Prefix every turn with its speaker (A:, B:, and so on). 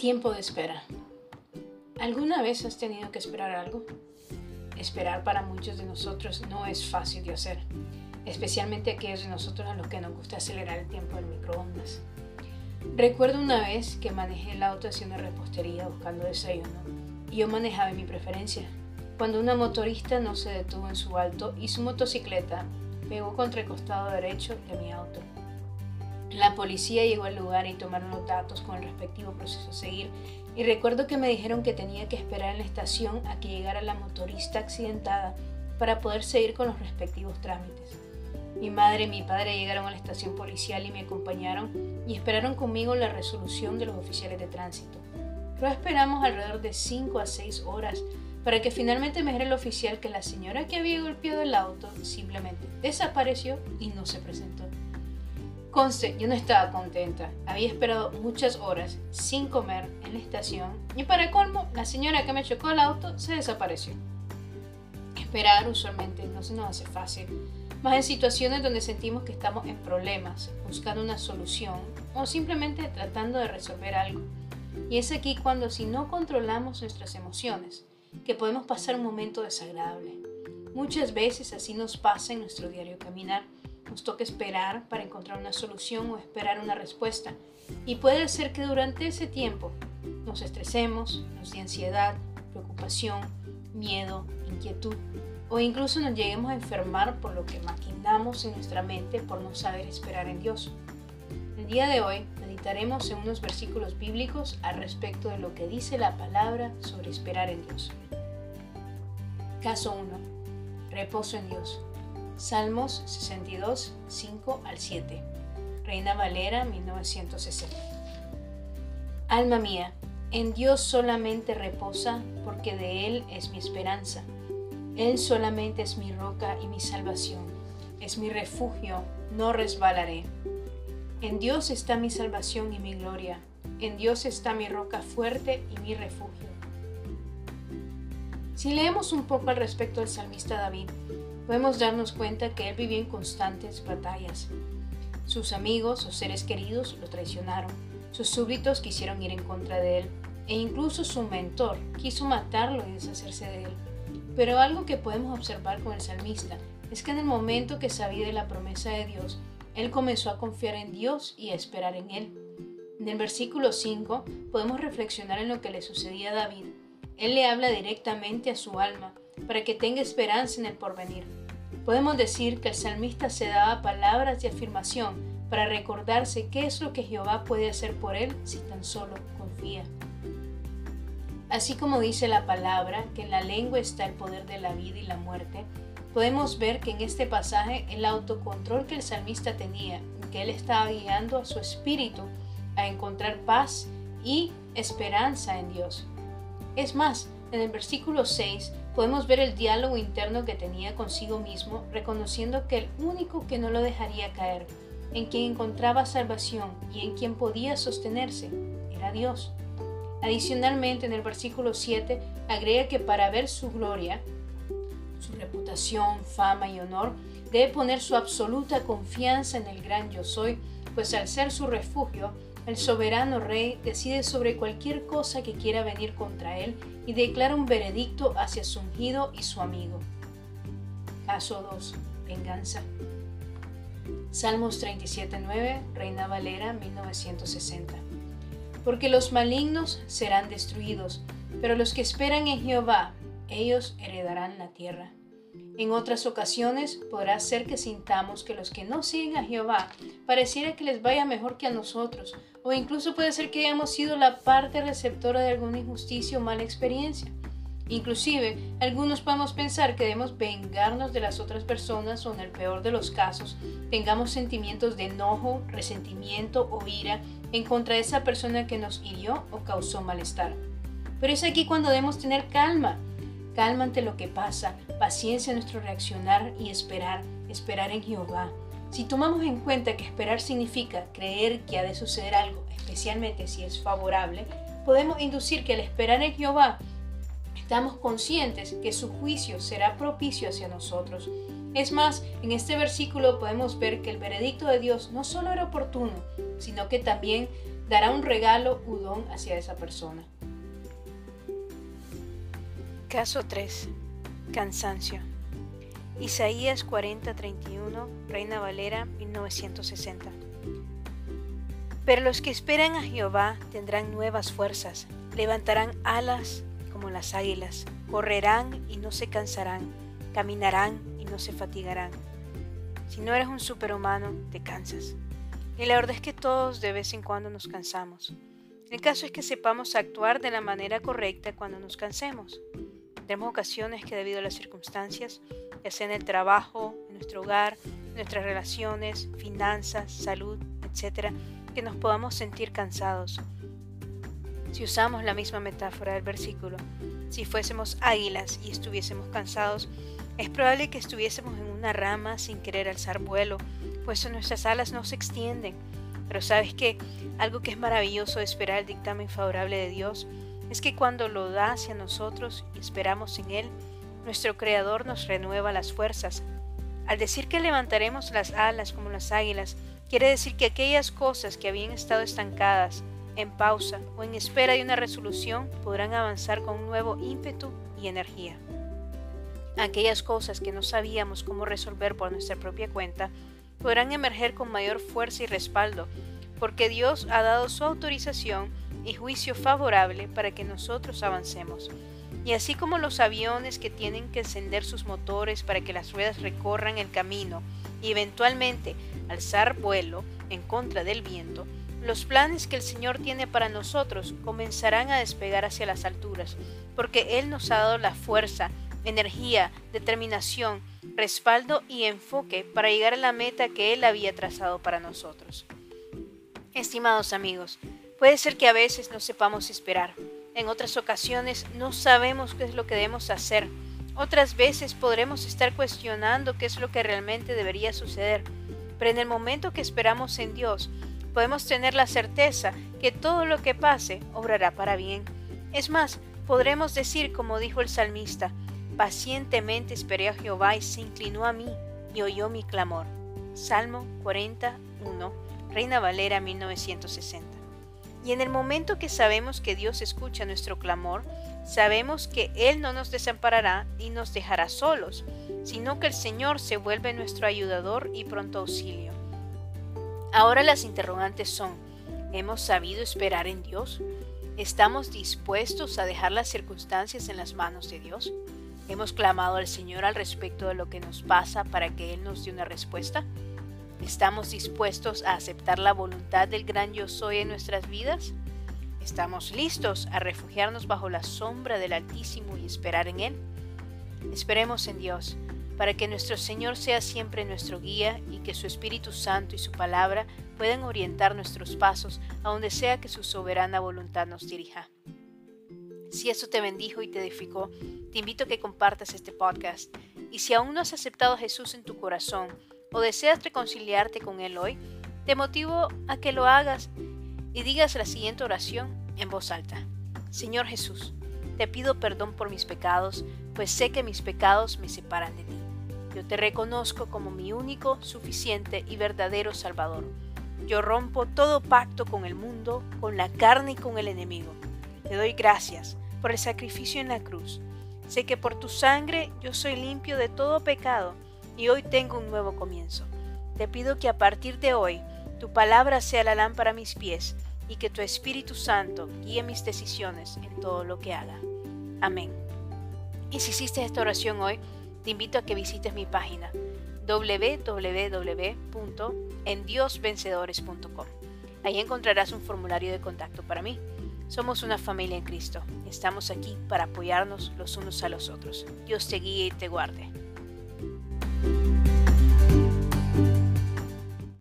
A: Tiempo de espera. ¿Alguna vez has tenido que esperar algo? Esperar para muchos de nosotros no es fácil de hacer, especialmente aquellos de nosotros a los que nos gusta acelerar el tiempo del microondas. Recuerdo una vez que manejé el auto hacia una repostería buscando desayuno y yo manejaba mi preferencia, cuando una motorista no se detuvo en su alto y su motocicleta pegó contra el costado derecho de mi auto. La policía llegó al lugar y tomaron los datos con el respectivo proceso a seguir y recuerdo que me dijeron que tenía que esperar en la estación a que llegara la motorista accidentada para poder seguir con los respectivos trámites. Mi madre y mi padre llegaron a la estación policial y me acompañaron y esperaron conmigo la resolución de los oficiales de tránsito. Luego esperamos alrededor de 5 a 6 horas para que finalmente me dijera el oficial que la señora que había golpeado el auto simplemente desapareció y no se presentó. Conste, yo no estaba contenta. Había esperado muchas horas sin comer en la estación y para colmo, la señora que me chocó el auto se desapareció. Esperar usualmente no se nos hace fácil, más en situaciones donde sentimos que estamos en problemas, buscando una solución o simplemente tratando de resolver algo. Y es aquí cuando si no controlamos nuestras emociones, que podemos pasar un momento desagradable. Muchas veces así nos pasa en nuestro diario caminar nos toca esperar para encontrar una solución o esperar una respuesta. Y puede ser que durante ese tiempo nos estresemos, nos dé ansiedad, preocupación, miedo, inquietud o incluso nos lleguemos a enfermar por lo que maquinamos en nuestra mente por no saber esperar en Dios. El día de hoy meditaremos en unos versículos bíblicos al respecto de lo que dice la palabra sobre esperar en Dios. Caso 1. Reposo en Dios. Salmos 62, 5 al 7. Reina Valera, 1960. Alma mía, en Dios solamente reposa, porque de Él es mi esperanza. Él solamente es mi roca y mi salvación. Es mi refugio, no resbalaré. En Dios está mi salvación y mi gloria. En Dios está mi roca fuerte y mi refugio. Si leemos un poco al respecto del salmista David, podemos darnos cuenta que él vivía en constantes batallas. Sus amigos o seres queridos lo traicionaron, sus súbditos quisieron ir en contra de él, e incluso su mentor quiso matarlo y deshacerse de él. Pero algo que podemos observar con el salmista es que en el momento que sabía de la promesa de Dios, él comenzó a confiar en Dios y a esperar en él. En el versículo 5 podemos reflexionar en lo que le sucedía a David. Él le habla directamente a su alma para que tenga esperanza en el porvenir. Podemos decir que el salmista se daba palabras de afirmación para recordarse qué es lo que Jehová puede hacer por él si tan solo confía. Así como dice la palabra que en la lengua está el poder de la vida y la muerte, podemos ver que en este pasaje el autocontrol que el salmista tenía, que él estaba guiando a su espíritu a encontrar paz y esperanza en Dios. Es más, en el versículo 6 podemos ver el diálogo interno que tenía consigo mismo, reconociendo que el único que no lo dejaría caer, en quien encontraba salvación y en quien podía sostenerse, era Dios. Adicionalmente, en el versículo 7 agrega que para ver su gloria, su reputación, fama y honor, debe poner su absoluta confianza en el gran yo soy, pues al ser su refugio, el soberano rey decide sobre cualquier cosa que quiera venir contra él y declara un veredicto hacia su ungido y su amigo. Caso 2. Venganza. Salmos 37.9, Reina Valera 1960. Porque los malignos serán destruidos, pero los que esperan en Jehová, ellos heredarán la tierra. En otras ocasiones podrá ser que sintamos que los que no siguen a Jehová pareciera que les vaya mejor que a nosotros, o incluso puede ser que hayamos sido la parte receptora de alguna injusticia o mala experiencia. Inclusive, algunos podemos pensar que debemos vengarnos de las otras personas o en el peor de los casos, tengamos sentimientos de enojo, resentimiento o ira en contra de esa persona que nos hirió o causó malestar. Pero es aquí cuando debemos tener calma calma ante lo que pasa, paciencia en nuestro reaccionar y esperar, esperar en Jehová. Si tomamos en cuenta que esperar significa creer que ha de suceder algo, especialmente si es favorable, podemos inducir que al esperar en Jehová estamos conscientes que su juicio será propicio hacia nosotros. Es más, en este versículo podemos ver que el veredicto de Dios no solo era oportuno, sino que también dará un regalo u don hacia esa persona.
B: Caso 3. Cansancio. Isaías 40:31, Reina Valera 1960. Pero los que esperan a Jehová tendrán nuevas fuerzas, levantarán alas como las águilas, correrán y no se cansarán, caminarán y no se fatigarán. Si no eres un superhumano, te cansas. Y la verdad es que todos de vez en cuando nos cansamos. El caso es que sepamos actuar de la manera correcta cuando nos cansemos. Tenemos ocasiones que debido a las circunstancias, ya sea en el trabajo, en nuestro hogar, nuestras relaciones, finanzas, salud, etc., que nos podamos sentir cansados. Si usamos la misma metáfora del versículo, si fuésemos águilas y estuviésemos cansados, es probable que estuviésemos en una rama sin querer alzar vuelo, pues nuestras alas no se extienden. Pero sabes que algo que es maravilloso de esperar el dictamen favorable de Dios es que cuando lo da hacia nosotros y esperamos en Él, nuestro Creador nos renueva las fuerzas. Al decir que levantaremos las alas como las águilas, quiere decir que aquellas cosas que habían estado estancadas, en pausa o en espera de una resolución podrán avanzar con un nuevo ímpetu y energía. Aquellas cosas que no sabíamos cómo resolver por nuestra propia cuenta podrán emerger con mayor fuerza y respaldo, porque Dios ha dado su autorización y juicio favorable para que nosotros avancemos. Y así como los aviones que tienen que encender sus motores para que las ruedas recorran el camino y eventualmente alzar vuelo en contra del viento, los planes que el Señor tiene para nosotros comenzarán a despegar hacia las alturas, porque Él nos ha dado la fuerza, energía, determinación, respaldo y enfoque para llegar a la meta que Él había trazado para nosotros. Estimados amigos, Puede ser que a veces no sepamos esperar. En otras ocasiones no sabemos qué es lo que debemos hacer. Otras veces podremos estar cuestionando qué es lo que realmente debería suceder. Pero en el momento que esperamos en Dios, podemos tener la certeza que todo lo que pase obrará para bien. Es más, podremos decir como dijo el salmista, pacientemente esperé a Jehová y se inclinó a mí y oyó mi clamor. Salmo 41, Reina Valera 1960. Y en el momento que sabemos que Dios escucha nuestro clamor, sabemos que Él no nos desamparará y nos dejará solos, sino que el Señor se vuelve nuestro ayudador y pronto auxilio. Ahora las interrogantes son, ¿hemos sabido esperar en Dios? ¿Estamos dispuestos a dejar las circunstancias en las manos de Dios? ¿Hemos clamado al Señor al respecto de lo que nos pasa para que Él nos dé una respuesta? ¿Estamos dispuestos a aceptar la voluntad del gran yo soy en nuestras vidas? ¿Estamos listos a refugiarnos bajo la sombra del Altísimo y esperar en Él? Esperemos en Dios, para que nuestro Señor sea siempre nuestro guía y que su Espíritu Santo y su palabra puedan orientar nuestros pasos a donde sea que su soberana voluntad nos dirija. Si eso te bendijo y te edificó, te invito a que compartas este podcast. Y si aún no has aceptado a Jesús en tu corazón, o deseas reconciliarte con Él hoy, te motivo a que lo hagas y digas la siguiente oración en voz alta. Señor Jesús, te pido perdón por mis pecados, pues sé que mis pecados me separan de ti. Yo te reconozco como mi único, suficiente y verdadero Salvador. Yo rompo todo pacto con el mundo, con la carne y con el enemigo. Te doy gracias por el sacrificio en la cruz. Sé que por tu sangre yo soy limpio de todo pecado y hoy tengo un nuevo comienzo. Te pido que a partir de hoy tu palabra sea la lámpara a mis pies y que tu Espíritu Santo guíe mis decisiones en todo lo que haga. Amén. Y si hiciste esta oración hoy, te invito a que visites mi página www.endiosvencedores.com. Ahí encontrarás un formulario de contacto para mí. Somos una familia en Cristo. Estamos aquí para apoyarnos los unos a los otros. Dios te guíe y te guarde. Bye.